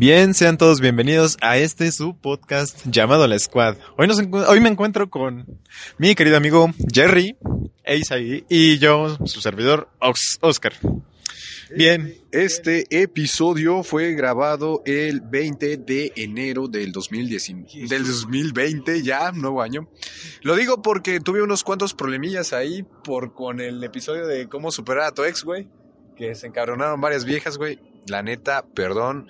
Bien, sean todos bienvenidos a este su podcast llamado La Squad. Hoy, nos hoy me encuentro con mi querido amigo Jerry, Eisai y yo, su servidor Oscar. Bien. Este episodio fue grabado el 20 de enero del, 2010, del 2020, ya, nuevo año. Lo digo porque tuve unos cuantos problemillas ahí por con el episodio de cómo superar a tu ex, güey. Que se encabronaron varias viejas, güey. La neta, perdón.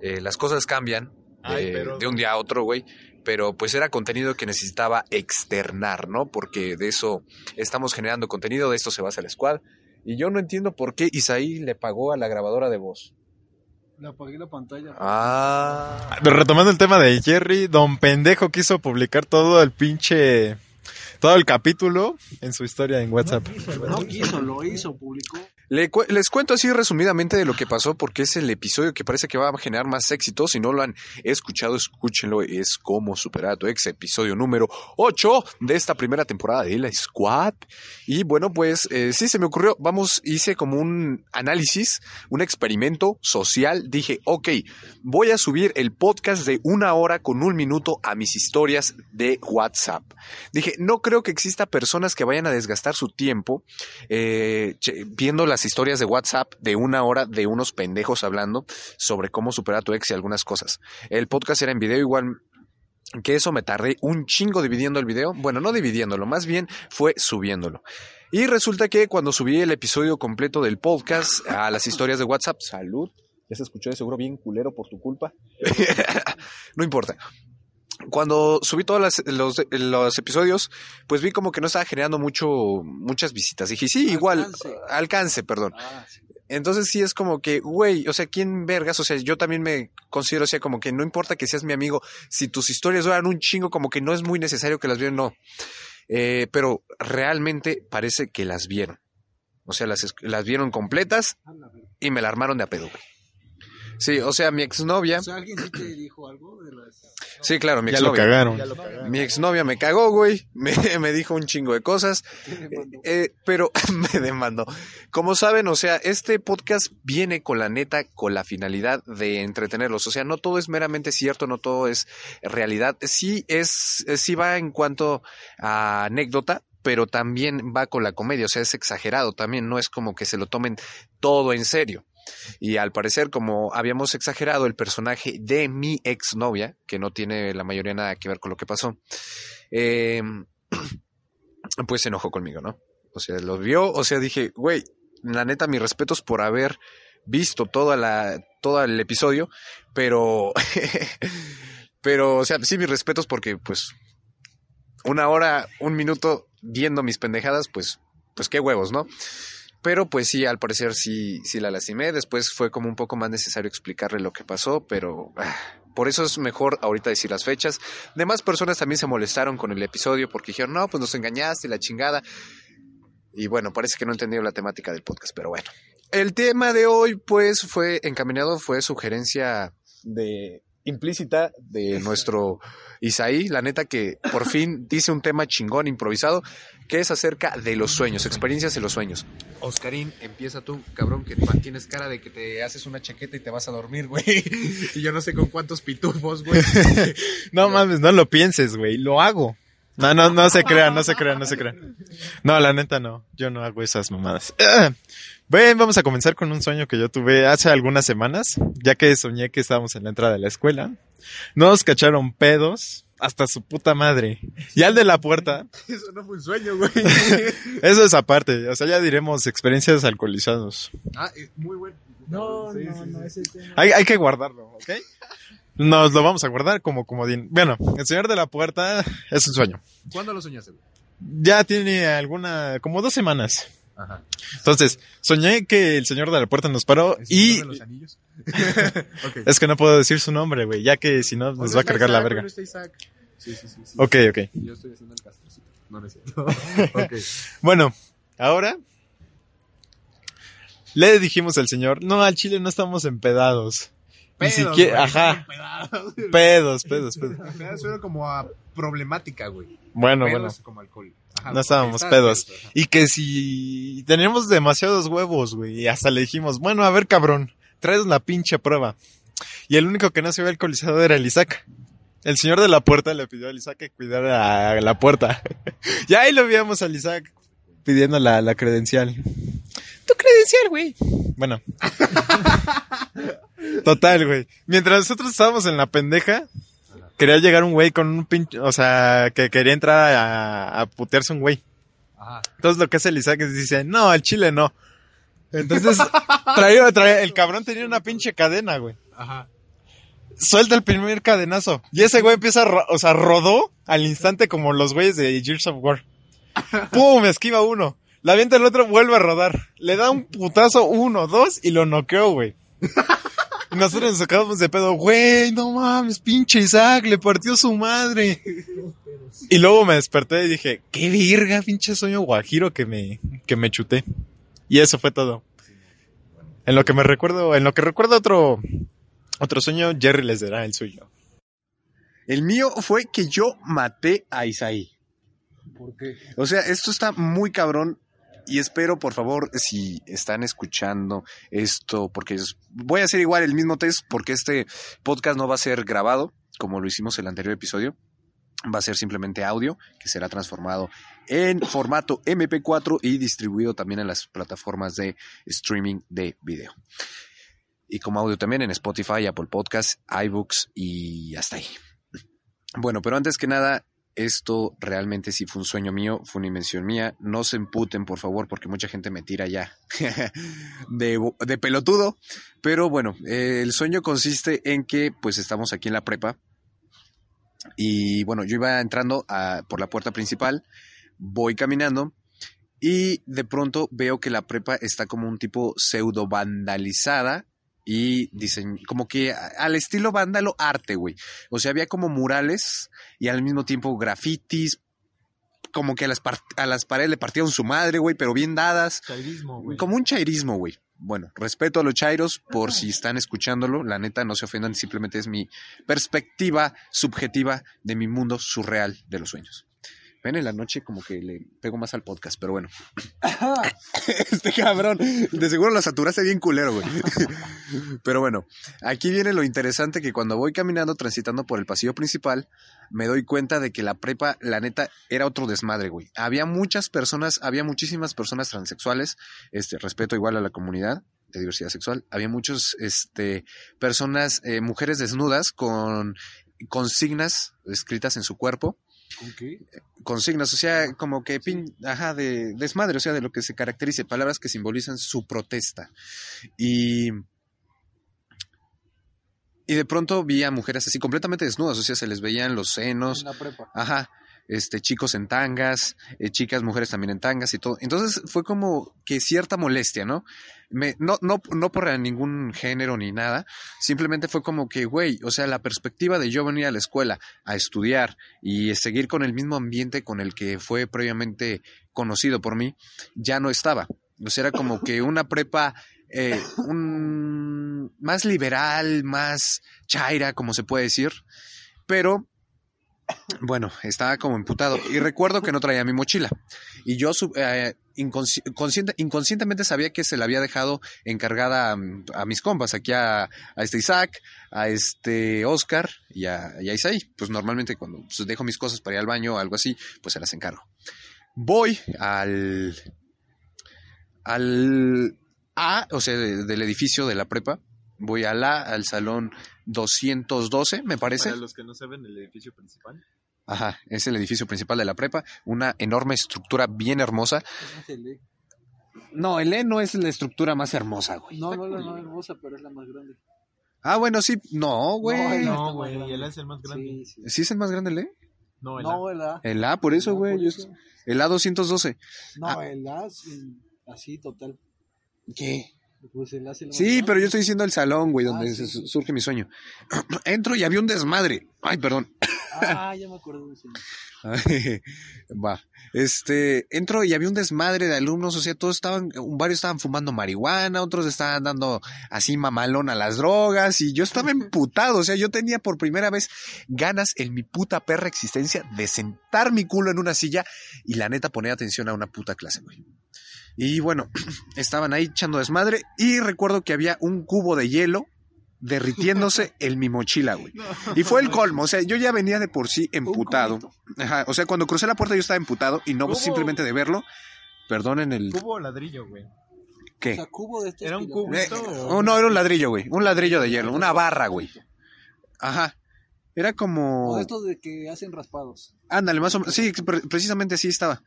Eh, las cosas cambian de un día a otro, güey pero pues era contenido que necesitaba externar, ¿no? Porque de eso estamos generando contenido, de esto se basa el squad. Y yo no entiendo por qué Isaí le pagó a la grabadora de voz. Le apagué la pantalla. Ah. Retomando el tema de Jerry, Don Pendejo quiso publicar todo el pinche. Todo el capítulo en su historia en WhatsApp. no quiso, lo hizo, publicó les cuento así resumidamente de lo que pasó porque es el episodio que parece que va a generar más éxito. Si no lo han escuchado, escúchenlo. Es como superar a tu ex, episodio número 8 de esta primera temporada de La Squad. Y bueno, pues eh, sí se me ocurrió. Vamos, hice como un análisis, un experimento social. Dije, ok, voy a subir el podcast de una hora con un minuto a mis historias de WhatsApp. Dije, no creo que exista personas que vayan a desgastar su tiempo eh, viendo las historias de WhatsApp de una hora de unos pendejos hablando sobre cómo superar a tu ex y algunas cosas. El podcast era en video igual que eso me tardé un chingo dividiendo el video. Bueno, no dividiéndolo, más bien fue subiéndolo. Y resulta que cuando subí el episodio completo del podcast a las historias de WhatsApp, salud, ya se escuchó de seguro bien culero por tu culpa. no importa cuando subí todos los, episodios, pues vi como que no estaba generando mucho, muchas visitas. Dije, sí, igual, alcance, perdón. Ah, Entonces sí es como que, güey, o sea, ¿quién vergas? O sea, yo también me considero, o sea, como que no importa que seas mi amigo, si tus historias duran un chingo, como que no es muy necesario que las vean, no. Eh, pero realmente parece que las vieron. O sea, las, las vieron completas y me la armaron de a pedo, güey. Sí, o sea, mi exnovia. O sea, ¿alguien sí te dijo algo de las... Sí, claro, mi exnovia. Ya lo cagaron. Mi exnovia me cagó, güey. Me, me dijo un chingo de cosas. Eh, pero me demandó. Como saben, o sea, este podcast viene con la neta, con la finalidad de entretenerlos. O sea, no todo es meramente cierto, no todo es realidad. Sí es, sí va en cuanto a anécdota, pero también va con la comedia, o sea, es exagerado también, no es como que se lo tomen todo en serio. Y al parecer, como habíamos exagerado el personaje de mi exnovia, que no tiene la mayoría nada que ver con lo que pasó, em, pues se enojó conmigo, ¿no? O sea, lo vio, o sea, dije, güey, la neta, mis respetos por haber visto toda la, todo el episodio, pero, pero, o sea, sí, mis respetos porque, pues, una hora, un minuto viendo mis pendejadas, pues, pues qué huevos, ¿no? Pero pues sí, al parecer sí, sí la lastimé. Después fue como un poco más necesario explicarle lo que pasó, pero ah, por eso es mejor ahorita decir las fechas. Demás personas también se molestaron con el episodio porque dijeron, no, pues nos engañaste, la chingada. Y bueno, parece que no entendieron la temática del podcast, pero bueno. El tema de hoy, pues, fue encaminado, fue sugerencia de implícita de nuestro Isaí, la neta que por fin dice un tema chingón improvisado, que es acerca de los sueños, experiencias de los sueños. Oscarín, empieza tú, cabrón, que tienes cara de que te haces una chaqueta y te vas a dormir, güey. Y yo no sé con cuántos pitufos, güey. no mames, no lo pienses, güey, lo hago. No, no, no se crean, no se crean, no se crean. No, la neta no, yo no hago esas mamadas. Bueno, vamos a comenzar con un sueño que yo tuve hace algunas semanas, ya que soñé que estábamos en la entrada de la escuela. Nos cacharon pedos hasta su puta madre. Y al de la puerta. Eso no fue un sueño, güey. Eso es aparte. O sea, ya diremos experiencias alcoholizados. Ah, muy bueno. No, no, no, ese tema. Hay, hay que guardarlo, ¿ok? Nos lo vamos a guardar como comodín. Bueno, el señor de la puerta es un sueño. ¿Cuándo lo soñaste, güey? Ya tiene alguna, como dos semanas. Entonces, soñé que el señor de la puerta nos paró y... De los anillos? Es que no puedo decir su nombre, güey, ya que si no nos va a cargar la verga. Sí, sí, sí, sí, Ok, ok. Yo estoy haciendo el castrocito. No, no es okay. Bueno, ahora le dijimos al señor, no, al chile no estamos empedados. Pedos, Ni siquiera, ajá. Pedos, pedos, pedos. Suena como a problemática, güey. Bueno, bueno. Como alcohol no estábamos pedos. y que si teníamos demasiados huevos, güey, y hasta le dijimos, bueno, a ver, cabrón, traes la pinche prueba. Y el único que no se había alcoholizado era el Isaac. El señor de la puerta le pidió al Isaac que cuidara la puerta. y ahí lo veíamos al Isaac pidiendo la, la credencial. Tu credencial, güey. Bueno. Total, güey. Mientras nosotros estábamos en la pendeja, quería llegar un güey con un pinche, o sea, que quería entrar a, a putearse un güey. Ajá. Entonces lo que hace el Isaac es dice, no, al chile no. Entonces, traía, traía- el cabrón tenía una pinche cadena, güey. Ajá. Suelta el primer cadenazo. Y ese güey empieza a, ro- o sea, rodó al instante como los güeyes de Gears of War. ¡Pum! Esquiva uno. La avienta el otro, vuelve a rodar. Le da un putazo, uno, dos, y lo noqueó, güey. Y nosotros nos sacamos de pedo, güey, no mames, pinche Isaac, le partió su madre. Y luego me desperté y dije, qué virga, pinche sueño guajiro que me, que me chuté. Y eso fue todo. En lo que me recuerdo, en lo que recuerdo otro, otro sueño, Jerry les dará el suyo. El mío fue que yo maté a Isaí. ¿Por qué? O sea, esto está muy cabrón y espero, por favor, si están escuchando esto, porque voy a hacer igual el mismo test, porque este podcast no va a ser grabado, como lo hicimos el anterior episodio. Va a ser simplemente audio, que será transformado en formato MP4 y distribuido también en las plataformas de streaming de video. Y como audio también en Spotify, Apple Podcasts, iBooks y hasta ahí. Bueno, pero antes que nada, esto realmente sí fue un sueño mío, fue una invención mía. No se emputen, por favor, porque mucha gente me tira ya de, de pelotudo. Pero bueno, eh, el sueño consiste en que pues estamos aquí en la prepa. Y bueno, yo iba entrando por la puerta principal, voy caminando y de pronto veo que la prepa está como un tipo pseudo vandalizada y dicen como que al estilo vándalo arte, güey. O sea, había como murales y al mismo tiempo grafitis, como que a las, par- a las paredes le partieron su madre, güey, pero bien dadas. Chairismo, güey. Como un chairismo, güey. Bueno, respeto a los chairos por si están escuchándolo. La neta, no se ofendan, simplemente es mi perspectiva subjetiva de mi mundo surreal de los sueños. Ven, en la noche como que le pego más al podcast, pero bueno. este cabrón, de seguro lo saturaste bien culero, güey. pero bueno, aquí viene lo interesante que cuando voy caminando, transitando por el pasillo principal, me doy cuenta de que la prepa, la neta, era otro desmadre, güey. Había muchas personas, había muchísimas personas transexuales, este, respeto igual a la comunidad de diversidad sexual. Había muchos, este, personas, eh, mujeres desnudas con consignas escritas en su cuerpo, ¿Con qué? consignas, o sea, como que, pin, ajá, de desmadre, o sea, de lo que se caracterice, palabras que simbolizan su protesta. Y, y de pronto vi a mujeres así completamente desnudas, o sea, se les veían los senos, En la prepa. Ajá. Este, chicos en tangas, eh, chicas, mujeres también en tangas y todo. Entonces fue como que cierta molestia, ¿no? No, no por ningún género ni nada, simplemente fue como que, güey, o sea, la perspectiva de yo venir a la escuela a estudiar y seguir con el mismo ambiente con el que fue previamente conocido por mí, ya no estaba. O sea, era como que una prepa eh, un, más liberal, más chaira, como se puede decir, pero bueno, estaba como emputado. Y recuerdo que no traía mi mochila. Y yo eh, inconsci- consciente- inconscientemente sabía que se la había dejado encargada a, a mis compas, aquí a, este Isaac, a este Oscar y a, y Isaí. Pues normalmente cuando pues, dejo mis cosas para ir al baño o algo así, pues se las encargo. Voy al. al A, o sea, de- del edificio de la prepa. Voy al A, al salón 212, me parece. Para los que no saben, el edificio principal. Ajá, es el edificio principal de la prepa, una enorme estructura bien hermosa. El E. No, el E no es la estructura más hermosa, güey. No, no, no, no es hermosa, pero es la más grande. Ah, bueno, sí, no, güey. No, el está güey, el A es el más grande. Sí, sí. ¿Sí es el más grande el E? No, el A. No, el A. El A, por eso, güey. El A212. No, Ah. el A mm, así total. ¿Qué? Pues el el Sí, pero yo estoy diciendo el salón, güey, donde Ah, sí. surge mi sueño. Entro y había un desmadre. Ay, perdón. Ah, ya me acuerdo de Va. Este, entro y había un desmadre de alumnos, o sea, todos estaban, varios estaban fumando marihuana, otros estaban dando así mamalón a las drogas, y yo estaba emputado, o sea, yo tenía por primera vez ganas en mi puta perra existencia de sentar mi culo en una silla y la neta poner atención a una puta clase, güey. Y bueno, estaban ahí echando desmadre y recuerdo que había un cubo de hielo derritiéndose en mi mochila, güey. Y fue el colmo, o sea, yo ya venía de por sí emputado. cubito. Ajá, o sea, cuando crucé la puerta yo estaba emputado y no ¿Cómo? simplemente de verlo. Perdonen el... Cubo o ladrillo, güey. O ¿Qué? sea, cubo de estos Era un cubo. Eh, o- oh, no, era un ladrillo, güey. Un ladrillo de hielo, una barra, güey. Ajá. Era O como... de estos de que hacen raspados. Ándale, más o menos. Sí, pre- precisamente así estaba.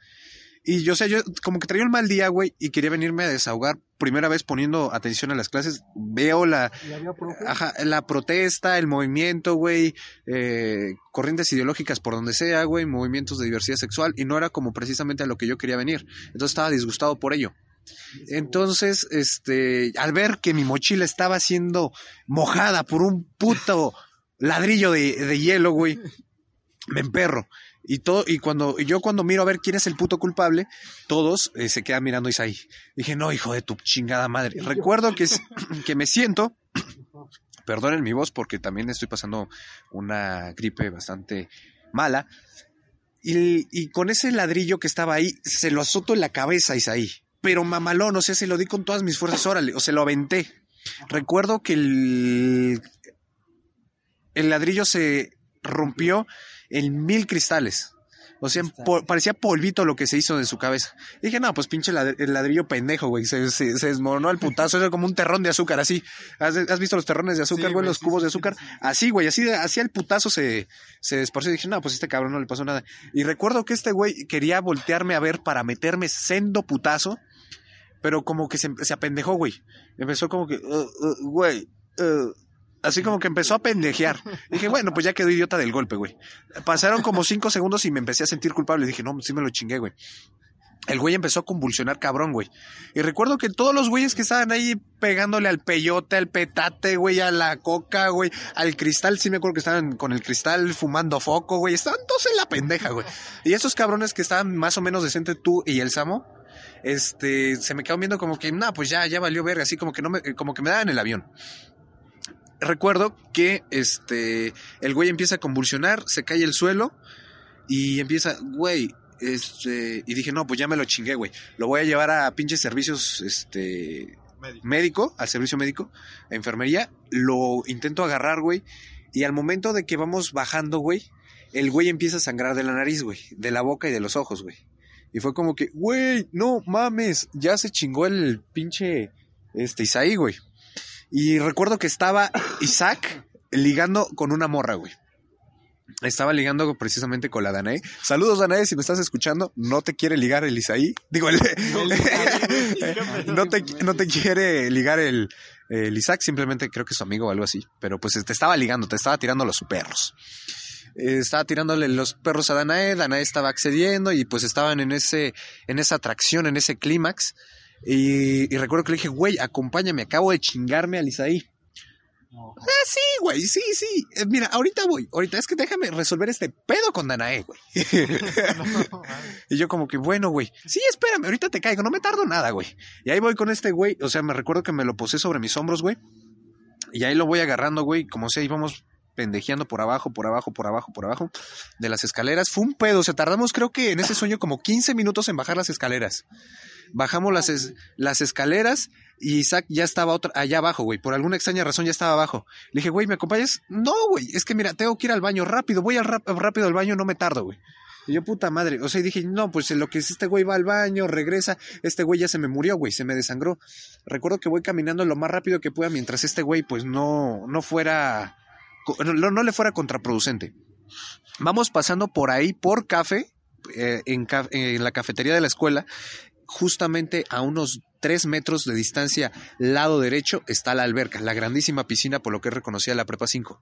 Y yo, o sea, yo como que traía un mal día, güey, y quería venirme a desahogar. Primera vez poniendo atención a las clases. Veo la, ajá, la protesta, el movimiento, güey, eh, corrientes ideológicas por donde sea, güey, movimientos de diversidad sexual, y no era como precisamente a lo que yo quería venir. Entonces estaba disgustado por ello. Entonces, este, al ver que mi mochila estaba siendo mojada por un puto ladrillo de, de hielo, güey, me emperro. Y todo, y cuando, yo cuando miro a ver quién es el puto culpable, todos eh, se quedan mirando a Isaí. Dije, no, hijo de tu chingada madre. Recuerdo que, es- que me siento, perdonen mi voz porque también estoy pasando una gripe bastante mala. Y, y con ese ladrillo que estaba ahí, se lo azoto en la cabeza a Isaí. Pero mamalón, o sea, se lo di con todas mis fuerzas, órale, o se lo aventé. Recuerdo que el, el ladrillo se rompió en mil cristales. O sea, po- parecía polvito lo que se hizo de su cabeza. Dije, no, pues pinche el ladrillo pendejo, güey. Se, se, se desmoronó al putazo. Era como un terrón de azúcar, así. ¿Has, has visto los terrones de azúcar, Sí, güey? los sí, cubos sí, de azúcar. sí. Así, güey. Así, así al putazo se, se desparció. Dije, no, pues este cabrón no le pasó nada. Y recuerdo que este güey quería voltearme a ver para meterme sendo putazo. Pero como que se, se apendejó, güey. Empezó como que, "Uh, uh, güey, uh", así como que empezó a pendejear. Dije, bueno, pues ya quedó idiota del golpe, güey. Pasaron como cinco segundos y me empecé a sentir culpable. Dije, no, sí me lo chingué, güey. El güey empezó a convulsionar cabrón, güey. Y recuerdo que todos los güeyes que estaban ahí pegándole al peyote, al petate, güey, a la coca, güey, al cristal, sí me acuerdo que estaban con el cristal fumando foco, güey. Estaban todos en la pendeja, güey. Y esos cabrones que estaban más o menos decente tú y el Samo, este, se me quedaron viendo como que, no, pues ya, ya valió verga, así como que no me, como que me daban el avión. Recuerdo que, este, el güey empieza a convulsionar, se cae el suelo y empieza, güey, este, y dije, no, pues ya me lo chingué, güey. Lo voy a llevar a pinches servicios, este, Médico. médico, al servicio médico, a enfermería, lo intento agarrar, güey, y al momento de que vamos bajando, güey, el güey empieza a sangrar de la nariz, güey, de la boca y de los ojos, güey. Y fue como que, güey, no mames, ya se chingó el pinche, este, Isaí, güey. Y recuerdo que estaba Isaac ligando con una morra, güey. Estaba ligando precisamente con la Danae. Saludos, Danae, si me estás escuchando. No te quiere ligar el Isaí. Digo, el, no, te, no te quiere ligar el, el Isaac, simplemente creo que es su amigo o algo así. Pero pues te estaba ligando, te estaba tirando los perros. Eh, estaba tirándole los perros a Danae, Danae estaba accediendo y pues estaban en ese, en esa atracción, en ese clímax. Y, y recuerdo que le dije, güey, acompáñame, acabo de chingarme al Isaí. No. Ah, sí, güey, sí, sí. Eh, mira, ahorita voy, ahorita es que déjame resolver este pedo con Danae, güey. y yo como que, bueno, güey, sí, espérame, ahorita te caigo, no me tardo nada, güey. Y ahí voy con este güey, o sea, me recuerdo que me lo posé sobre mis hombros, güey. Y ahí lo voy agarrando, güey, como sea, íbamos pendejeando por abajo, por abajo, por abajo, por abajo de las escaleras. Fue un pedo, o sea, tardamos creo que en ese sueño como 15 minutos en bajar las escaleras. Bajamos las, es- las escaleras y Isaac ya estaba otra, allá abajo, güey. Por alguna extraña razón ya estaba abajo. Le dije, güey, ¿me acompañas? No, güey, es que mira, tengo que ir al baño rápido. Voy al rápido al baño, no me tardo, güey. Y yo, puta madre. O sea, dije, no, pues lo que es este güey va al baño, regresa. Este güey ya se me murió, güey, se me desangró. Recuerdo que voy caminando lo más rápido que pueda mientras este güey, pues no, no fuera, no, no le fuera contraproducente. Vamos pasando por ahí, por café, eh, en, la cafetería de la escuela, justamente a unos tres metros de distancia, lado derecho, está la alberca, la grandísima piscina por lo que es reconocida la Prepa 5.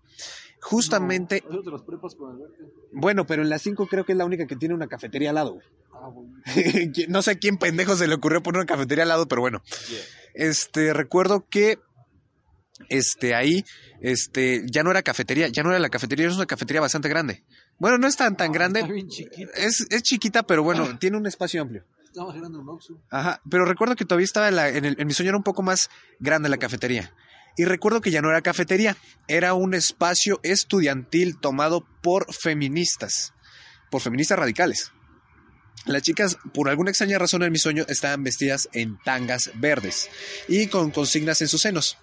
Justamente, No, de los prepas con alberca. bueno, pero en la 5 creo que es la única que tiene una cafetería al lado. Ah, bueno. no sé a quién pendejo se le ocurrió poner una cafetería al lado, pero bueno. Este, recuerdo que este ahí este ya no era cafetería, ya no era la cafetería, es una cafetería bastante grande. Bueno, no es tan tan grande, Está bien chiquito. es, es chiquita, pero bueno, tiene un espacio amplio. Grande un Oxxo. Ajá, pero recuerdo que todavía estaba en, la- en el- en mi sueño era un poco más grande la cafetería. Y recuerdo que ya no era cafetería, era un espacio estudiantil tomado por feministas, por feministas radicales. Las chicas, por alguna extraña razón en mi sueño, estaban vestidas en tangas verdes y con consignas en sus senos.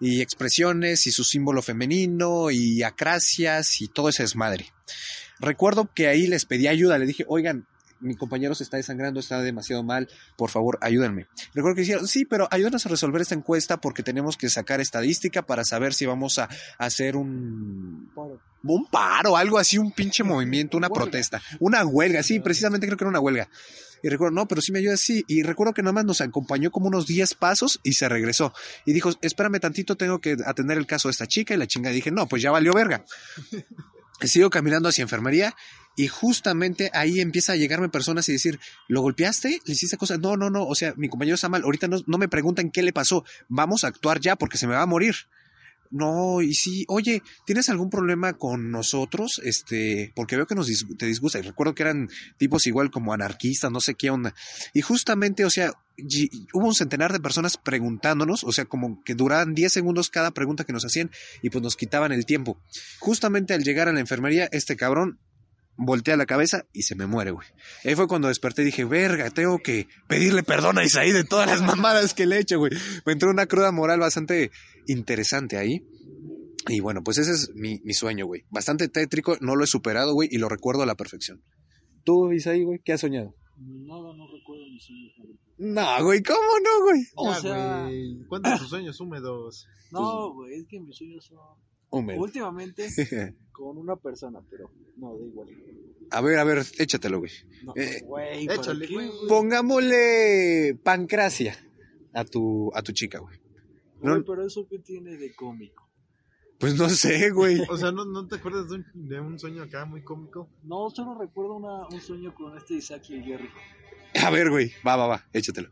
Y expresiones y su símbolo femenino y acracias y todo ese desmadre. Recuerdo que ahí les pedí ayuda, le dije, oigan, mi compañero se está desangrando, está demasiado mal, por favor, ayúdenme. Recuerdo que dijeron, sí, pero ayúdanos a resolver esta encuesta porque tenemos que sacar estadística para saber si vamos a, a hacer un, un paro, algo así, un pinche movimiento, una Huelga. protesta, una huelga, sí, precisamente creo que era una huelga. Y recuerdo, no, pero sí me ayuda, sí. Y recuerdo que nomás nos acompañó como unos 10 pasos y se regresó. Y dijo, espérame tantito, tengo que atender el caso de esta chica. Y la chinga dije, no, pues ya valió verga. Sigo caminando hacia enfermería y justamente ahí empieza a llegarme personas y decir, ¿lo golpeaste? ¿Le hiciste cosas? No, no, no, o sea, mi compañero está mal, ahorita no, no me preguntan qué le pasó, vamos a actuar ya porque se me va a morir. No, y sí, oye, ¿tienes algún problema con nosotros? Este, porque veo que nos te disgusta. Y recuerdo que eran tipos igual como anarquistas, no sé qué onda. Y justamente, o sea, hubo un centenar de personas preguntándonos, o sea, como que duraban 10 segundos cada pregunta que nos hacían y pues nos quitaban el tiempo. Justamente al llegar a la enfermería, este cabrón voltea la cabeza y se me muere, güey. Ahí fue cuando desperté y dije, verga, tengo que pedirle perdón a Isaí de todas las mamadas que le he hecho, güey. Me entró una cruda moral bastante interesante ahí. Y bueno, pues ese es mi, mi sueño, güey. Bastante tétrico, no lo he superado, güey, y lo recuerdo a la perfección. ¿Tú, Isaí, güey, qué has soñado? Nada, no recuerdo mis sueños. No, güey, ¿cómo no, güey? O Ya, sea, güey, Cuéntame tus sueños húmedos. no, güey, es que mis sueños son Húmedo. últimamente con una persona, pero no, da igual. a ver, a ver, échatelo, güey. No, Eh, güey, ¿para échale, qué, güey. güey? Pongámosle pancracia a tu, a tu chica, güey. Güey, no- pero eso qué tiene de cómico. Pues no sé, güey. O sea, ¿no, no te acuerdas de un, de un sueño acá muy cómico? No, solo recuerdo una, un sueño con este Isaac y el Jerry. A ver, güey, va, va, va, échatelo.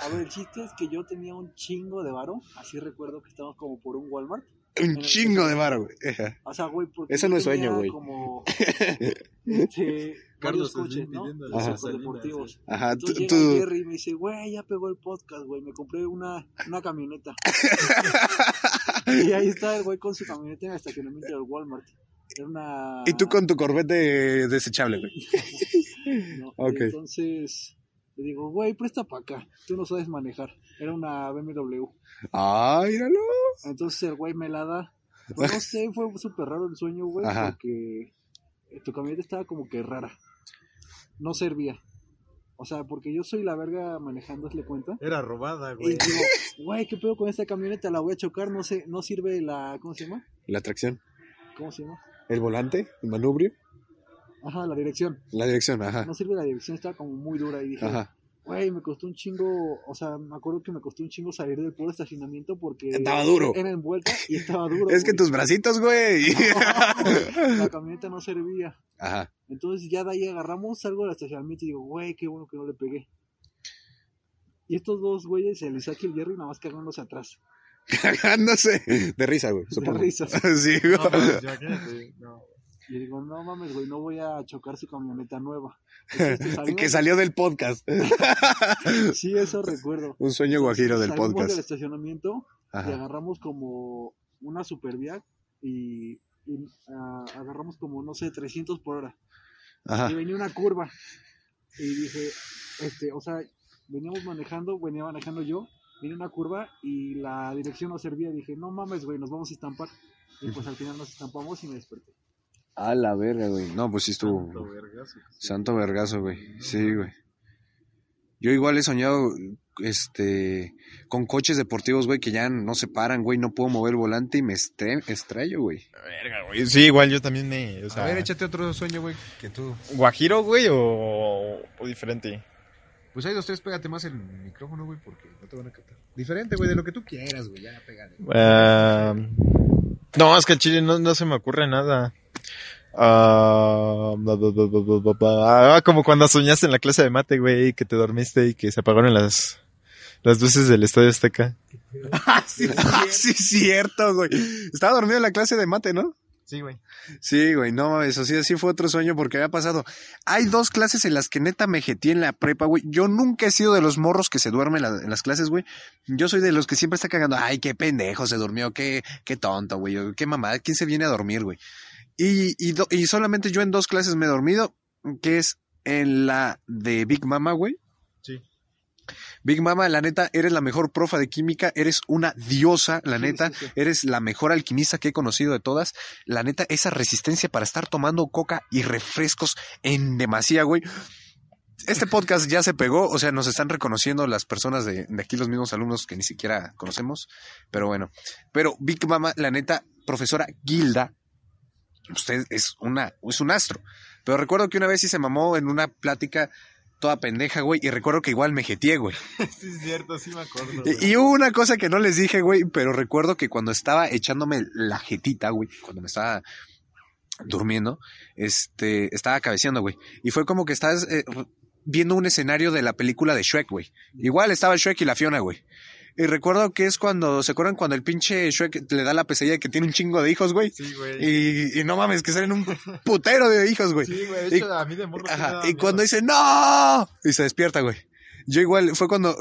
A ver, el chiste es que yo tenía un chingo de varo. Así recuerdo que estábamos como por un Walmart. Un chingo de varo, güey. O sea, güey, porque. Eso no es sueño, güey. Como. Este. Carlos coches, ¿no? Ajá. deportivos. Ajá, tú, Entonces tú- llega el Jerry y me dice, güey, ya pegó el podcast, güey. Me compré una, una camioneta. y ahí está el güey con su camioneta en el estacionamiento del Walmart. Era una. Y tú con tu Corvette de- desechable, güey. No, Entonces le digo, güey, presta para acá. Tú no sabes manejar. Era una BMW. Ay, míralo. Entonces el güey me la da. Pues no sé, fue súper raro el sueño, güey, Ajá. porque tu camioneta estaba como que rara. No servía. O sea, porque yo soy la verga manejando, hazle cuenta. Era robada, Y güey. digo, güey, ¿qué pedo con esta camioneta? La voy a chocar, no sé, no sirve la, ¿cómo se llama? La tracción. ¿Cómo se llama? El volante, el manubrio. Ajá, la dirección. La dirección, ajá. No sirve la dirección, estaba como muy dura y dije, Ajá. güey, me costó un chingo, o sea, me acuerdo que me costó un chingo salir del puro estacionamiento porque Estaba duro. era envuelta y estaba duro. Es que güey. tus bracitos, güey. la camioneta no servía. Ajá. Entonces ya de ahí agarramos, salgo del estacionamiento y digo, güey, qué bueno que no le pegué. Y estos dos güeyes, el Isaac y el Jerry, nada más cagándose atrás. Cagándose. De risa, güey. Supongo. risas. Sí, güey. No, cállate, no. Y digo, no mames, güey, no voy a chocar su camioneta nueva. Entonces, salimos- que salió del podcast. Sí, eso recuerdo. Un sueño guajiro del Salimos del podcast. estacionamiento y agarramos como una supervía y, y, ah, agarramos como, no sé, 300 por hora. Y venía una curva. Y dije, este, o sea, veníamos manejando, venía manejando yo, venía una curva y la dirección no servía. Dije, no mames, güey, nos vamos a estampar. Y pues al final nos estampamos y me desperté. A la verga, güey. No, pues sí estuvo. Santo vergazo. Santo vergazo, güey. Sí, güey. Yo igual he soñado, este, con coches deportivos, güey, que ya no se paran, güey. No puedo mover el volante y me estre- estrello, güey. Verga, güey. Sí, igual yo también me. O sea, A ver, échate otro sueño, güey, que tú. ¿Guajiro, güey, o, o diferente? Pues hay dos, tres, pégate más el micrófono, güey, porque no te van a captar. Diferente, güey, de lo que tú quieras, güey, ya pégale. Ah, no, es que al chile no, no se me ocurre nada. Ah, ba. Ah, como cuando soñaste en la clase de mate, güey, que te dormiste y que se apagaron las, las luces del Estadio Azteca. sí, sí, cierto, güey. Estaba dormido en la clase de mate, ¿no? Sí, güey. Sí, güey, no mames, así, así fue otro sueño porque había pasado. Hay dos clases en las que neta me jeteé en la prepa, güey. Yo nunca he sido de los morros que se duermen la- en las clases, güey. Yo soy de los que siempre está cagando. Ay, qué pendejo se durmió, qué, qué tonto, güey. Qué mamada, ¿quién se viene a dormir, güey? Y, y, do- y solamente yo en dos clases me he dormido, que es en la de Big Mama, güey. Sí. Big Mama, la neta, eres la mejor profa de química, eres una diosa, la Sí, neta, sí, sí. eres la mejor alquimista que he conocido de todas. La neta, esa resistencia para estar tomando coca y refrescos en demasía, güey. Este podcast ya se pegó, o sea, nos están reconociendo las personas de, de aquí, los mismos alumnos que ni siquiera conocemos, pero bueno. Pero Big Mama, la neta, profesora Gilda, usted es una, es un astro. Pero recuerdo que una vez sí se mamó en una plática toda pendeja, güey, y recuerdo que igual me jeteé, güey. Sí, es cierto, sí me acuerdo. Y, y hubo una cosa que no les dije, güey, pero recuerdo que cuando estaba echándome la jetita, güey, cuando me estaba durmiendo, este, estaba cabeceando, güey. Y fue como que estás eh, viendo un escenario de la película de Shrek, güey. Igual estaba Shrek y la Fiona, güey. Y recuerdo que es cuando, ¿se acuerdan cuando el pinche Shrek le da la pesadilla de que tiene un chingo de hijos, güey? Sí, güey. Y, y no mames, que salen un putero de hijos, güey. Sí, güey. Y- De hecho, a mí de morro Ajá, y miedo. cuando dice ¡No! Y se despierta, güey. Yo igual, fue cuando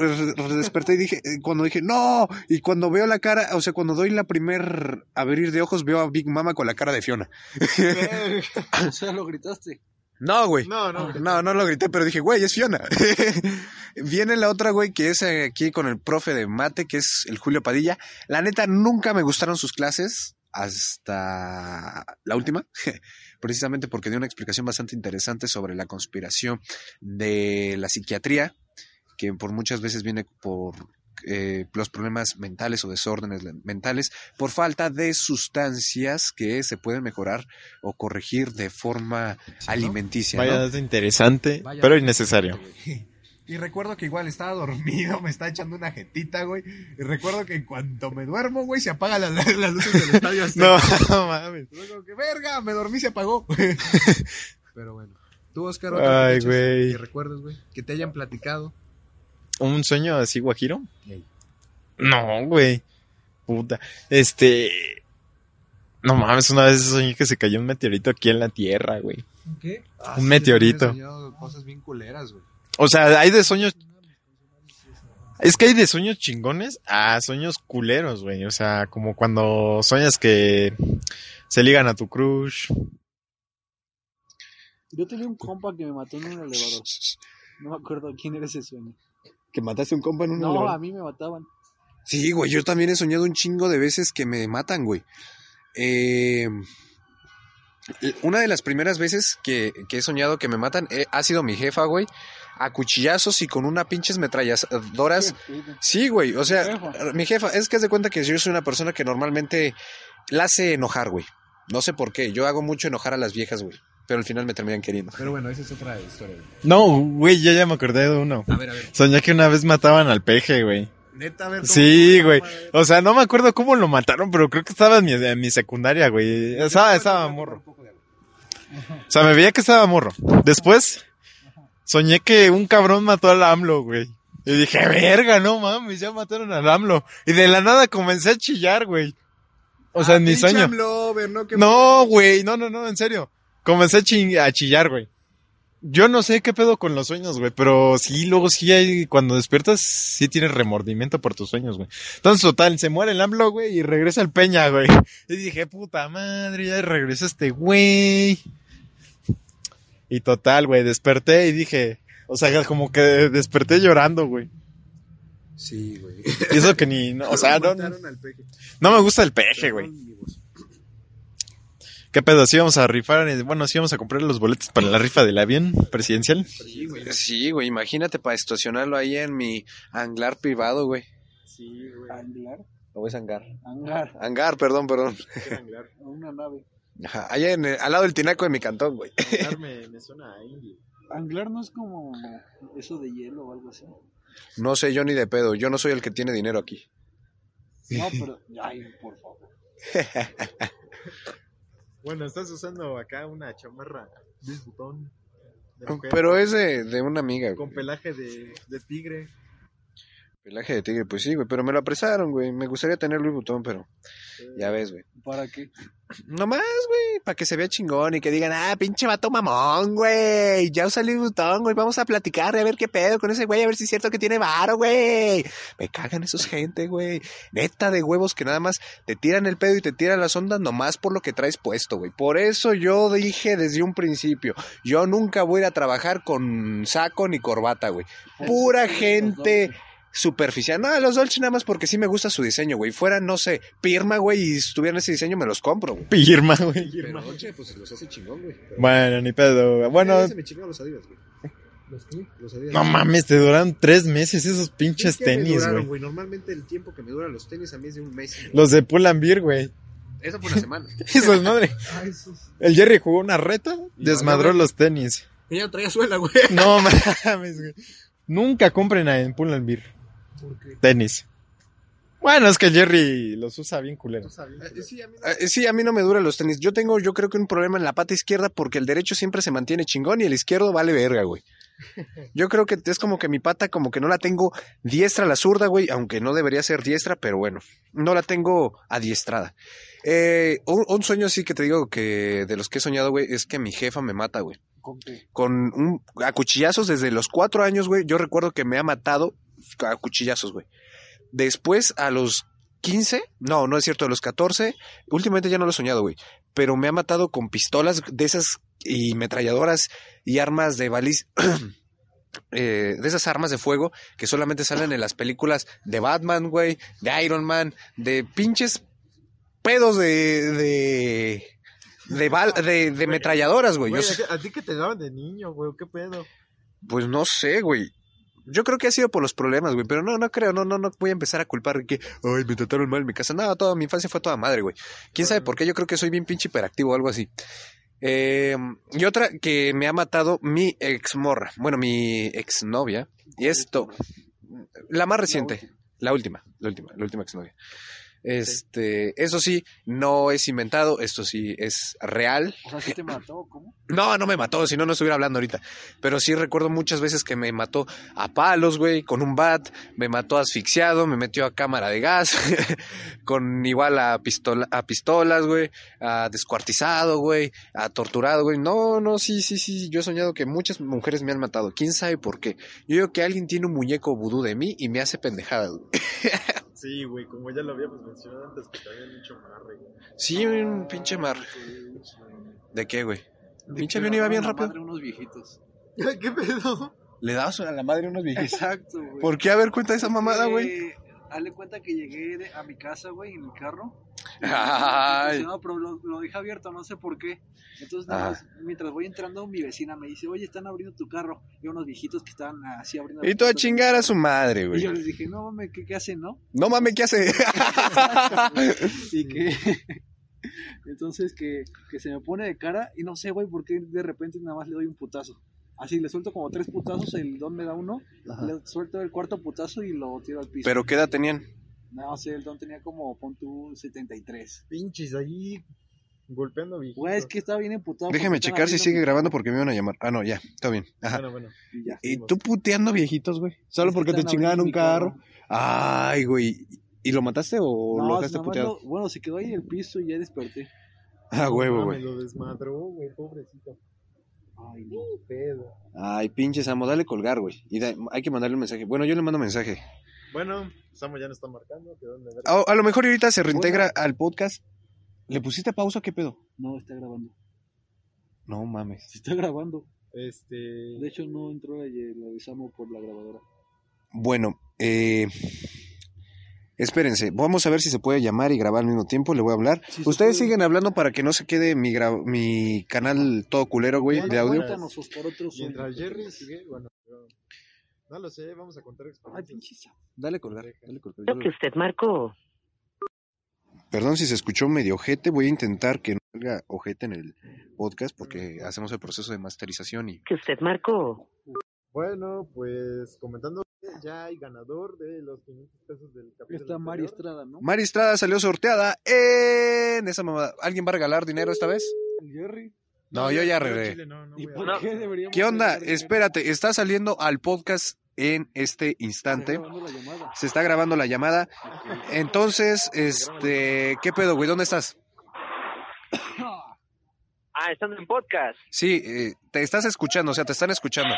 desperté y dije, eh, cuando dije ¡No! Y cuando veo la cara, o sea, cuando doy la primer abrir de ojos, veo a Big Mama con la cara de Fiona. O sea, lo gritaste. No, güey. No, no. No, no lo grité, pero dije, güey, es Fiona. Viene la otra, güey, que es aquí con el profe de mate, que es el Julio Padilla. La neta, nunca me gustaron sus clases hasta la última, precisamente porque dio una explicación bastante interesante sobre la conspiración de la psiquiatría, que por muchas veces viene por eh, los problemas mentales o desórdenes mentales por falta de sustancias que se pueden mejorar o corregir de forma alimenticia. Vaya ¿no? dato interesante, Vaya pero innecesario. Y recuerdo que igual estaba dormido, me está echando una jetita, güey. Y recuerdo que en cuanto me duermo, güey, se apagan las, las luces del estadio. No, no mames. Que, verga, me dormí, se apagó. Pero bueno. Tú, Oscar, Ay, güey. que recuerdes, güey, que te hayan platicado. ¿Un sueño así, Guajiro? No, güey. Puta. Este. No mames, una vez soñé que se cayó un meteorito aquí en la Tierra, güey. ¿Qué? Un meteorito. cosas bien culeras, güey. O sea, hay de sueños. Es que hay de sueños chingones a sueños culeros, güey. O sea, como cuando sueñas que se ligan a tu crush. Yo tenía un compa que me mató en un elevador. No me acuerdo quién era ese sueño. Que mataste un compa en un No, elevador. a mí me mataban. Sí, güey, yo también he soñado un chingo de veces que me matan, güey. Eh, una de las primeras veces que, que he soñado que me matan eh, ha sido mi jefa, güey. A cuchillazos y con una pinches metralladoras. Sí, güey, o sea, Jefa. mi jefa, es que haz de cuenta que yo soy una persona que normalmente la hace enojar, güey. No sé por qué, yo hago mucho enojar a las viejas, güey. Pero al final me terminan queriendo. Pero bueno, esa es otra historia. güey. No, güey, yo ya me acordé de uno. A ver, a ver. Soñé que una vez mataban al peje, güey. Neta, a ver. ¿cómo- Sí, güey. O sea, no me acuerdo cómo lo mataron, pero creo que estaba en mi, en mi secundaria, güey. Estaba, estaba morro. O sea, me veía que estaba morro. Después, soñé que un cabrón mató al AMLO, güey. Y dije, verga, no mames, ya mataron al AMLO. Y de la nada comencé a chillar, güey. O sea, Ah, en mi sueño. No, güey, no, no, no, en serio. Comencé a, chillar, güey. Yo no sé qué pedo con los sueños, güey, pero sí, luego sí hay, cuando despiertas, sí tienes remordimiento por tus sueños, güey. Entonces, total, se muere el AMLO, güey, y regresa el Peña, güey. Y dije, puta madre, ya regresa este güey. Y total, güey, desperté y dije, o sea, como que desperté llorando, güey. Sí, güey. Y eso que ni, no, o sea, no, no, al peje. no me gusta el peje, güey. ¿Qué pedo? ¿Sí vamos a rifar? Bueno, sí vamos a comprar los boletos para la rifa del avión presidencial. Sí, güey. Sí, güey, imagínate para estacionarlo ahí en mi anglar privado, güey. Sí, güey. Anglar. ¿O es hangar? Hangar. Hangar, perdón, perdón. Una nave. Ajá, allá en el- al lado del tinaco de mi cantón, güey. me, me suena a indio. Anglar no es como eso de hielo o algo así. No sé yo ni de pedo, yo no soy el que tiene dinero aquí. No, pero. Ay, por favor. Bueno, estás usando acá una chamarra Luis Butón. Pero es de, de una amiga. Con pelaje de, de tigre. Pelaje de tigre, pues sí, güey, pero me lo apresaron, güey. Me gustaría tener Louis Vuitton, pero ya ves, güey. ¿Para qué? Nomás, güey, para que se vea chingón y que digan, ah, pinche vato mamón, güey. Ya salí un botón, güey. Vamos a platicar a ver qué pedo con ese güey, a ver si es cierto que tiene varo, güey. Me cagan esos gente, güey. Neta de huevos que nada más te tiran el pedo y te tiran las ondas nomás por lo que traes puesto, güey. Por eso yo dije desde un principio, yo nunca voy a ir a trabajar con saco ni corbata, güey. Pura gente superficial. No, los Dolce nada más porque sí me gusta su diseño, güey. Fuera, no sé, Pirma, güey, y si tuvieran ese diseño me los compro, güey. Pirma, güey. Pero Dolce, pues los hace chingón, güey. Bueno, ni pedo. Bueno, se me chingaron los Adidas, güey. ¿Los qué? Los Adidas. no mames, te duran tres meses esos pinches Es que me tenis, duraron, güey. Normalmente el tiempo que me duran los tenis a mí es de un mes. Los de Pull&Bear, güey. Eso fue una semana. Eso es madre. Ay, esos- El Jerry jugó una reta, Y desmadró los tenis. Ella no traía suela, güey. No mames, güey. Nunca compren en Pull&Bear ¿Por qué? tenis. Bueno, es que Jerry los usa bien culeros. Eh, sí, a mí Eh, sí, a mí no me duran los tenis. Yo tengo, yo creo que un problema en la pata izquierda porque el derecho siempre se mantiene chingón y el izquierdo vale verga, güey. Yo creo que es como que mi pata como que no la tengo diestra a la zurda, güey, aunque no debería ser diestra, pero bueno, no la tengo adiestrada. Eh, un, un sueño sí que te digo que de los que he soñado, güey, es que mi jefa me mata, güey. ¿Con qué? Con un, a cuchillazos desde los cuatro años, güey. Yo recuerdo que me ha matado a cuchillazos, güey. Después, a los 15, no, no es cierto, a los 14, últimamente ya no lo he soñado, güey. Pero me ha matado con pistolas de esas y metralladoras y armas de baliz. eh, de esas armas de fuego que solamente salen en las películas de Batman, güey, de Iron Man, de pinches pedos de. de. de, bal- de, de metralladoras, güey. Yo sé- ¿a ti que te daban de niño, güey? ¿Qué pedo? pues no sé, güey. Yo creo que ha sido por los problemas, güey, pero no, no creo, no, no, no voy a empezar a culpar que, ay, me trataron mal en mi casa. No, toda mi infancia fue toda madre, güey. ¿Quién sabe por qué? Yo creo que soy bien pinche hiperactivo o algo así. Eh, y otra que me ha matado mi exmorra, bueno, mi exnovia, y esto, la más reciente, la última, la última, la última exnovia. Este, eso sí, no es inventado, esto sí es real. O sea, ¿sí te mató? ¿Cómo? No, no me mató, si no, no estuviera hablando ahorita. Pero sí recuerdo muchas veces que me mató a palos, güey, con un bat, me mató asfixiado, me metió a cámara de gas, con igual a, pistola, a pistolas, güey, a descuartizado, güey, a torturado, güey. No, no, sí, sí, sí, yo he soñado que muchas mujeres me han matado. ¿Quién sabe por qué? Yo digo que alguien tiene un muñeco vudú de mí y me hace pendejadas, güey. Sí, güey, como ya lo habíamos mencionado antes, que te habían dicho marre, güey. Sí, un pinche mar. ¿De qué, güey? El pinche avión iba bien La rápido. madre unos viejitos. ¿Qué pedo? Le dabas a la madre unos viejitos. Exacto, güey. ¿Por qué? A ver, cuenta esa mamada, güey. Hazle cuenta que llegué de- a mi casa, güey, en mi carro. Ay. No, pero lo, lo dejé abierto, no sé por qué. Entonces, nada más, mientras voy entrando, mi vecina me dice, oye, están abriendo tu carro. Y unos viejitos que estaban así abriendo. Y tú a chingar a su madre, Y güey. yo les dije, no, mames, ¿qué, qué hacen, no? No mames, ¿qué hace? Y que... Entonces, que, que se me pone de cara y no sé, güey, por qué de repente nada más le doy un putazo. Así, le suelto como tres putazos, el don me da uno, le suelto el cuarto putazo y lo tiro al piso. Pero ¿qué edad tenían? No sé, el don tenía como, pon tú, 73. Pinches ahí golpeando viejitos. Güey, es que estaba bien emputado. Estaba checar si sigue grabando porque me iban a llamar. Ah, no, ya, está bien. Ajá. Bueno, bueno. Y ya. ¿Y tú puteando viejitos, güey? Solo porque te chingaban un carro. Ay, güey. ¿Y lo mataste o No, lo dejaste puteado? lo- bueno, se quedó ahí en el piso y ya desperté. Ah, huevo, güey. mames, Lo desmadró, güey, pobrecito. Ay, no. Pedo. Ay, pinche Samo, dale colgar, güey. Y da- hay que mandarle un mensaje. Bueno, yo le mando mensaje. Bueno, Samo ya no está marcando. ¿de dónde ver? A, a lo mejor ahorita se reintegra al podcast. ¿Le pusiste pausa? ¿Qué pedo? No, está grabando. No mames. Sí está grabando. Este. De hecho, no entró el, el avisamo por la grabadora. Bueno, eh, espérense, vamos a ver si se puede llamar y grabar al mismo tiempo, le voy a hablar. Sí Ustedes puede. siguen hablando para que no se quede mi, gra- mi canal todo culero, güey, Bueno, de audio. Oscar, otro. Mientras Jerry sigue, bueno, yo- no lo sé, vamos a contar Ay, experiencias. Sam. Dale colgar, dale colgar. Lo que usted marcó. Perdón si se escuchó medio ojete, voy a intentar que no salga ojete en el podcast porque hacemos el proceso de masterización y... Que usted marcó. Bueno, pues comentando, ya hay ganador de los 500 pesos del capítulo. Está Mari. Estrada, ¿no? Mari Estrada salió sorteada en esa mamada. ¿Alguien va a regalar dinero esta vez? El Jerry. No, yo ya regalé. Chile, no, no ¿Y voy a- por No. qué deberíamos ¿Qué onda? Espérate, está saliendo al podcast en este Está instante. grabando la llamada. Se está grabando la llamada. Entonces, este, ¿qué pedo, güey? ¿Dónde estás? Ah, estando en podcast. Sí, eh, te estás escuchando, o sea, te están escuchando.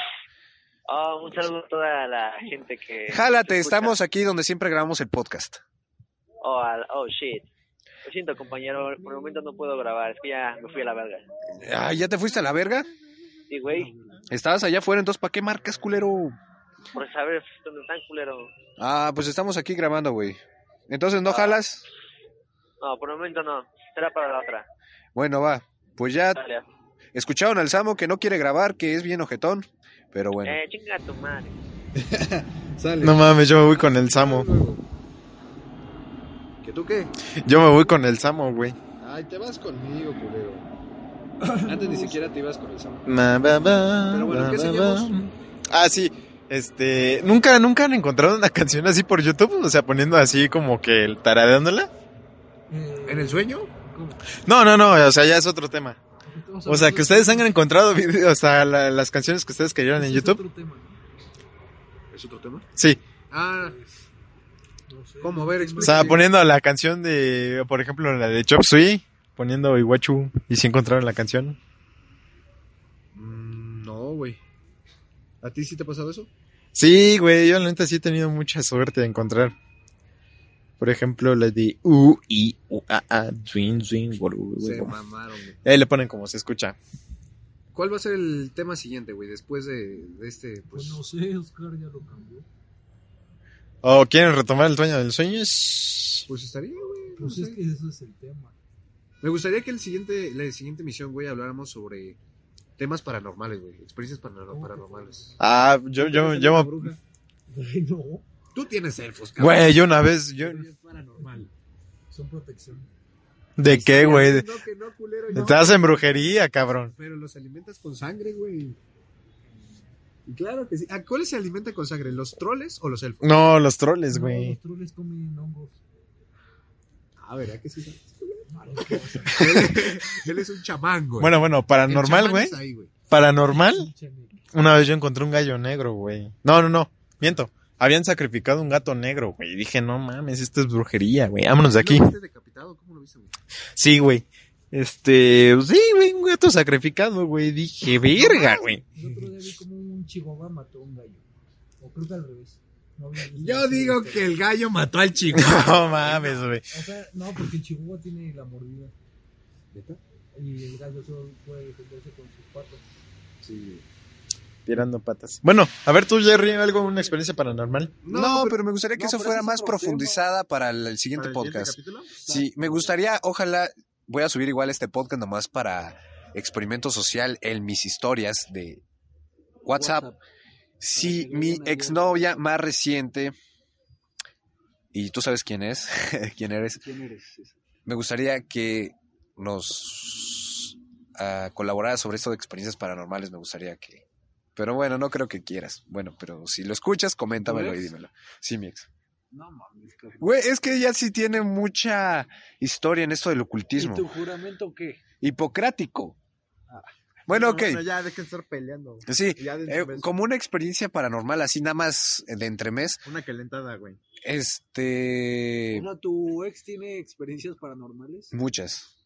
Oh, un saludo a toda la gente que... Jálate, estamos aquí donde siempre grabamos el podcast. Oh, oh, shit. Lo siento, compañero. Por el momento no puedo grabar. Es que ya me fui a la verga. Ah, ¿ya te fuiste a la verga? Sí, güey. Estabas allá afuera, entonces ¿para qué marcas, culero? Por saber dónde están, culero. Ah, pues estamos aquí grabando, güey. Entonces, ¿no jalas? No, por el momento no. Será para la otra. Bueno, va. Pues ya Dale. escucharon al Samo que no quiere grabar, que es bien ojetón. Pero bueno. Eh, chinga tu madre. Sale. No mames, yo me voy con el Samo. ¿Que tú qué? Yo me voy con el Samo, güey. Ay, te vas conmigo, culero. Antes ni siquiera te ibas con el Sam. Ma, ba, ba, Pero bueno, ¿qué ba, seguimos? ba. Ah, sí. Este, ¿nunca, nunca han encontrado una canción así por YouTube? O sea, poniendo así como que taradeándola. ¿En el sueño? No, no, no, o sea, ya es otro tema. O sea, que ustedes han encontrado videos, o sea, la- las canciones que ustedes querían en YouTube. ¿Es otro tema? Sí. Ah. ¿Cómo? A ver, O explícame. sea, poniendo la canción de, por ejemplo, la de Chop Suey, poniendo Iguachu, y si encontraron la canción. Mm, no, güey. ¿A ti sí te ha pasado eso? Sí, güey, yo la neta sí he tenido mucha suerte de encontrar. Por ejemplo, la de U, I, U, A, A, Zwin, Waru, Se mamaron, güey. Ahí le ponen como se escucha. ¿Cuál va a ser el tema siguiente, güey? Después de, de este, pues... Pues no sé, Oscar ya lo cambió. ¿O quieren retomar el sueño del sueño? Es- Pues estaría, güey. no Pues sé. es que ese es el tema. Me gustaría que el siguiente, la siguiente emisión, güey, habláramos sobre temas paranormales, güey. Experiencias paranor- ¿Cómo que paranormales. Ah, yo, yo, ¿Tienes yo, alguna me- bruja? Ay, no. Tú tienes elfos, cabrón. güey, yo una vez, yo, Es paranormal. Son protección. ¿de qué, güey? No, que no, culero, no. Te hacen brujería, cabrón. Pero los alimentas con sangre, güey. Y Claro que sí. ¿A cuáles se alimentan con sangre? ¿Los troles o los elfos? No, los troles, No, güey. los troles comen hongos. Ah, ¿verdad que sí? Mariposa. él, él es un chamán, güey. Bueno, bueno, paranormal, güey. Paranormal. Una vez yo encontré un gallo negro, güey. No, no, no. Miento. Habían sacrificado un gato negro, güey. Y dije, no mames, esto es brujería, güey. Vámonos de aquí. ¿Lo viste decapitado? ¿Cómo lo viste, güey? Sí, güey. Este, sí, güey, un gato sacrificado, güey. Dije, verga, güey. El otro día vi como un chihuahua mató a un gallo. O creo que al revés. No Yo digo que el gallo mató al chico. No mames, güey. O sea, no, porque el chihuahua tiene la mordida. Y el gallo solo puede defenderse con sus patas. Sí. Tirando patas. Bueno, a ver tú, Jerry, algo, una experiencia paranormal. No, pero, me gustaría que no, eso fuera más profundizada para el, el siguiente podcast. Sí, me gustaría, ojalá, voy a subir igual este podcast nomás para experimento social en mis historias de WhatsApp. Si que mi exnovia más reciente, y tú sabes quién es, quién eres, ¿Quién eres? me gustaría que nos ah, colaborara sobre esto de experiencias paranormales, me gustaría que... Pero bueno, no creo que quieras. Bueno, pero si lo escuchas, coméntamelo y dímelo. Sí, mi ex. No mames. Güey, es que ella sí tiene mucha historia en esto del ¿Y ocultismo. tu juramento qué? Hipocrático. Bueno, ok. ya dejen de estar peleando. Sí, Ya de eh, como una experiencia paranormal, así nada más de entremés. Una calentada, güey. Este. O sea, ¿tu ex tiene experiencias paranormales? Muchas.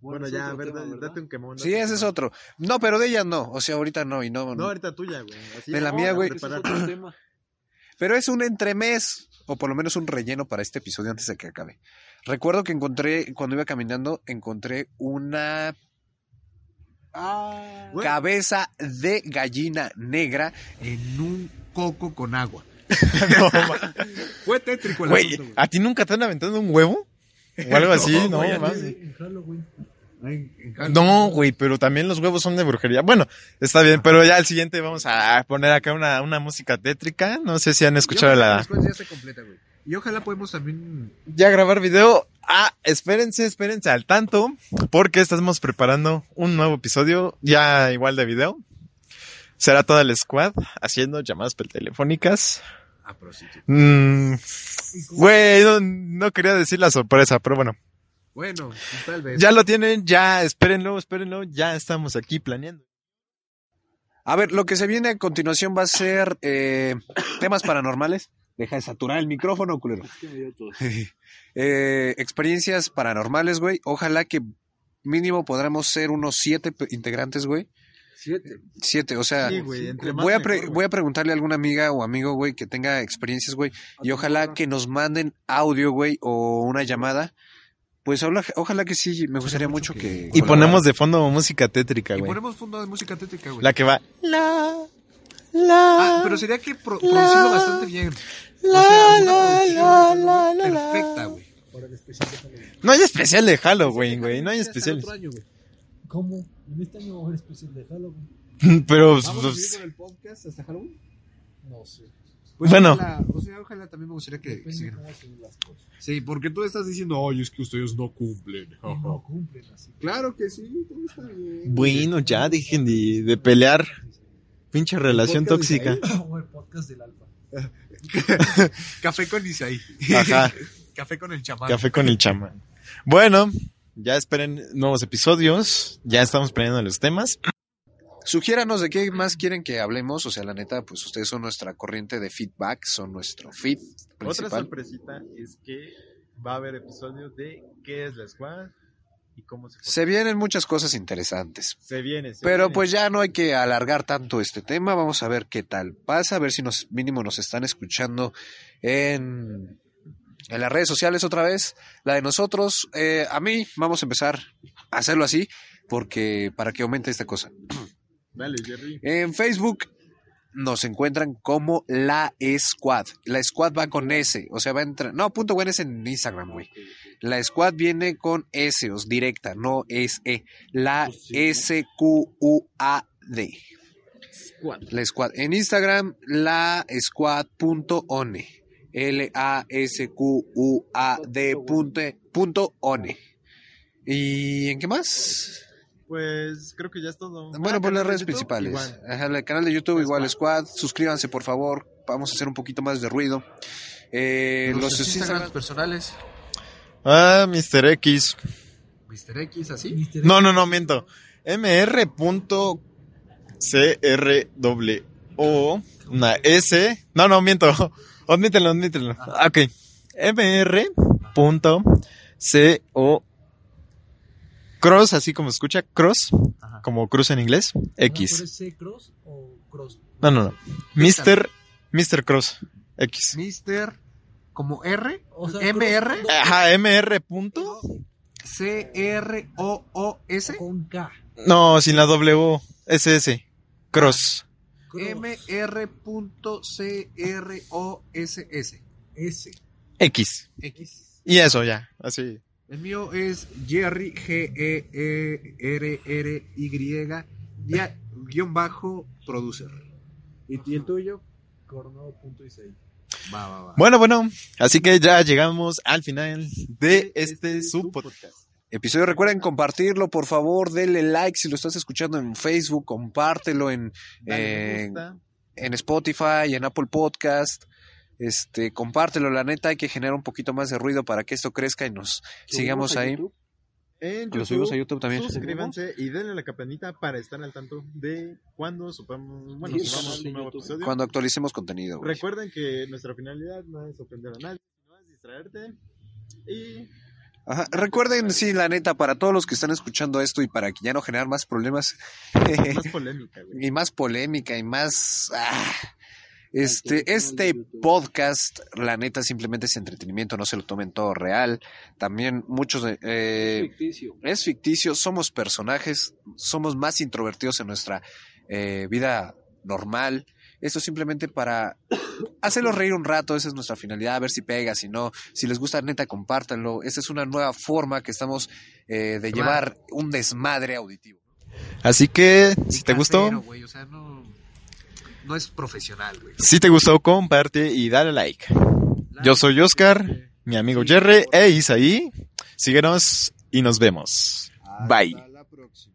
Bueno, ya, tema, ¿verdad? date un quemón. Sí, date un ese es otro. No, pero de ella no. O sea, ahorita no. Y no, No, ahorita tuya, güey. Así, De la no, mía, güey. Pero es un entremés, o por lo menos un relleno para este episodio antes de que acabe. Recuerdo que encontré, cuando iba caminando, encontré una Ah, cabeza de gallina negra. En un coco con agua. No, Fue tétrico el Güey, asunto, güey. ¿a ti nunca te han aventado un huevo? O algo así, no. En Halloween. Ay. No, güey, pero también los huevos son de brujería. Bueno, está bien, pero ya al siguiente vamos a poner acá una, una música tétrica. No sé si han escuchado Yo la... Después ya se completa, güey. Y ojalá podemos también. Ya grabar video. Ah, espérense, espérense al tanto, porque estamos preparando un nuevo episodio, ya igual de video. Será toda la squad haciendo llamadas telefónicas. A prostituta. Mm, Güey, no, no quería decir la sorpresa, pero bueno. Bueno, tal vez. Ya lo tienen, ya espérenlo, espérenlo, ya estamos aquí planeando. A ver, lo que se viene a continuación va a ser eh, temas paranormales. Deja de saturar el micrófono, culero. Eh, experiencias paranormales, güey. Ojalá que mínimo podremos ser unos siete integrantes, güey. Siete. Siete, o sea, Sí, güey, entre más voy, a mejor, voy a preguntarle a alguna amiga o amigo, güey, que tenga experiencias, güey, y ojalá que nos manden audio, güey, o una llamada. Pues ojalá, ojalá que sí, me gustaría mucho que... Y ponemos de fondo música tétrica, Y güey. ponemos fondo de música tétrica, güey. La que va. La, la, Ah, pero sería que pro- producirlo bastante bien. O la, sea, una la, la, la, la, la. perfecta, güey. Especial. No hay especial de Halloween, güey. No hay año, güey. ¿Cómo? En este año va a haber especial de Halloween. Pero, ¿Vamos a pues, seguir con el podcast hasta Halloween? No sé. Pues Bueno. Ojalá, o sea, ojalá también me gustaría que siguieran. cómo se den las cosas. Sí, porque tú estás diciendo, ay, es que ustedes no cumplen. No cumplen así. Claro que sí, todo está bien. bueno, ya dejen de, de pelear. Pinche relación tóxica. O el podcast del Alfa. Café con Isaí. Ajá. Café con el chamán. Café con el chamán. Bueno, ya esperen nuevos episodios. Ya estamos planeando los temas. Sugiéranos de qué más quieren que hablemos, o sea, la neta, pues ustedes son nuestra corriente de feedback, son nuestro feed Otra sorpresita es que va a haber episodios de qué es la squad y cómo se Se vienen muchas cosas interesantes. Se viene. se Pero viene. pues ya no hay que alargar tanto este tema. Vamos a ver qué tal pasa, a ver si nos mínimo nos están escuchando en, en las redes sociales otra vez. La de nosotros, eh, a mí vamos a empezar a hacerlo así porque para que aumente esta cosa. Dale, Jerry. En Facebook nos encuentran como la Squad. La Squad va con S, o sea, va a entrar. No, punto bueno es en Instagram, güey. La Squad viene con S, os directa, no es E. La S Q A D. La Squad. En Instagram, la Squad.one. L A S Q U A D punto, punto one. ¿Y en qué más? Pues creo que ya es todo. Bueno, Ah, por las redes YouTube, principales. igual. Ajá, el canal de YouTube, igual Squad. Squad. Suscríbanse, por favor. Vamos a hacer un poquito más de ruido. Eh, los Nuestros Instagram- personales. Ah, Mr. X. Mr. X, así. Mister No, no, no, miento. mr.crwo una S. No, no, miento. Admítenlo, admítenlo. Ok. mr.co cross, así como escucha, cross, Ajá. como cruz en inglés, ¿Pero X. es C cross o cross? No, no, no. Mr. Mr. Cross, X. Mr. como R. O sea, MR. Ajá, mr. punto. C R O O S. Con K. No, sin la W, SS. Cross. Cross. M R punto C R O S S. S. X. X. Y eso ya, así. El mío es Jerry G E E R R Y guion bajo producer. ¿Y, y el tuyo? Coronado.isai. Va, va, va. Bueno, bueno, así que ya llegamos al final de este su podcast. Episodio. Recuerden compartirlo, por favor. Denle like si lo estás escuchando en Facebook. Compártelo en, en, en Spotify, en Apple Podcast. Este, compártelo, la neta hay que generar un poquito más de ruido para que esto crezca y nos sigamos ahí. YouTube. En Lo subimos a YouTube también. Suscríbanse y denle a la campanita para estar al tanto de cuando supamos, bueno, de un nuevo YouTube. episodio. Cuando actualicemos contenido. güey. Recuerden que nuestra finalidad no es ofender a nadie, sino es distraerte. Y Ajá. Recuerden, sí, la neta, para todos los que están escuchando esto y para que ya no generar más problemas más polémica, güey. y más polémica y más... ah, este, este podcast, la neta, simplemente es entretenimiento, no se lo tomen todo real. También muchos... eh, Ficticio. es ficticio, somos personajes, somos más introvertidos en nuestra eh, vida normal. Esto simplemente para hacerlos reír un rato, esa es nuestra finalidad, a ver si pega, si no, si les gusta neta, compártanlo. Esta es una nueva forma que estamos eh, de llevar un desmadre auditivo. Así que, si te gustó, o sea, no, no es profesional, güey. si te gustó, comparte y dale like. Yo soy Oscar, mi amigo Jerry e Isaí. Síguenos y nos vemos. Bye. Hasta la próxima.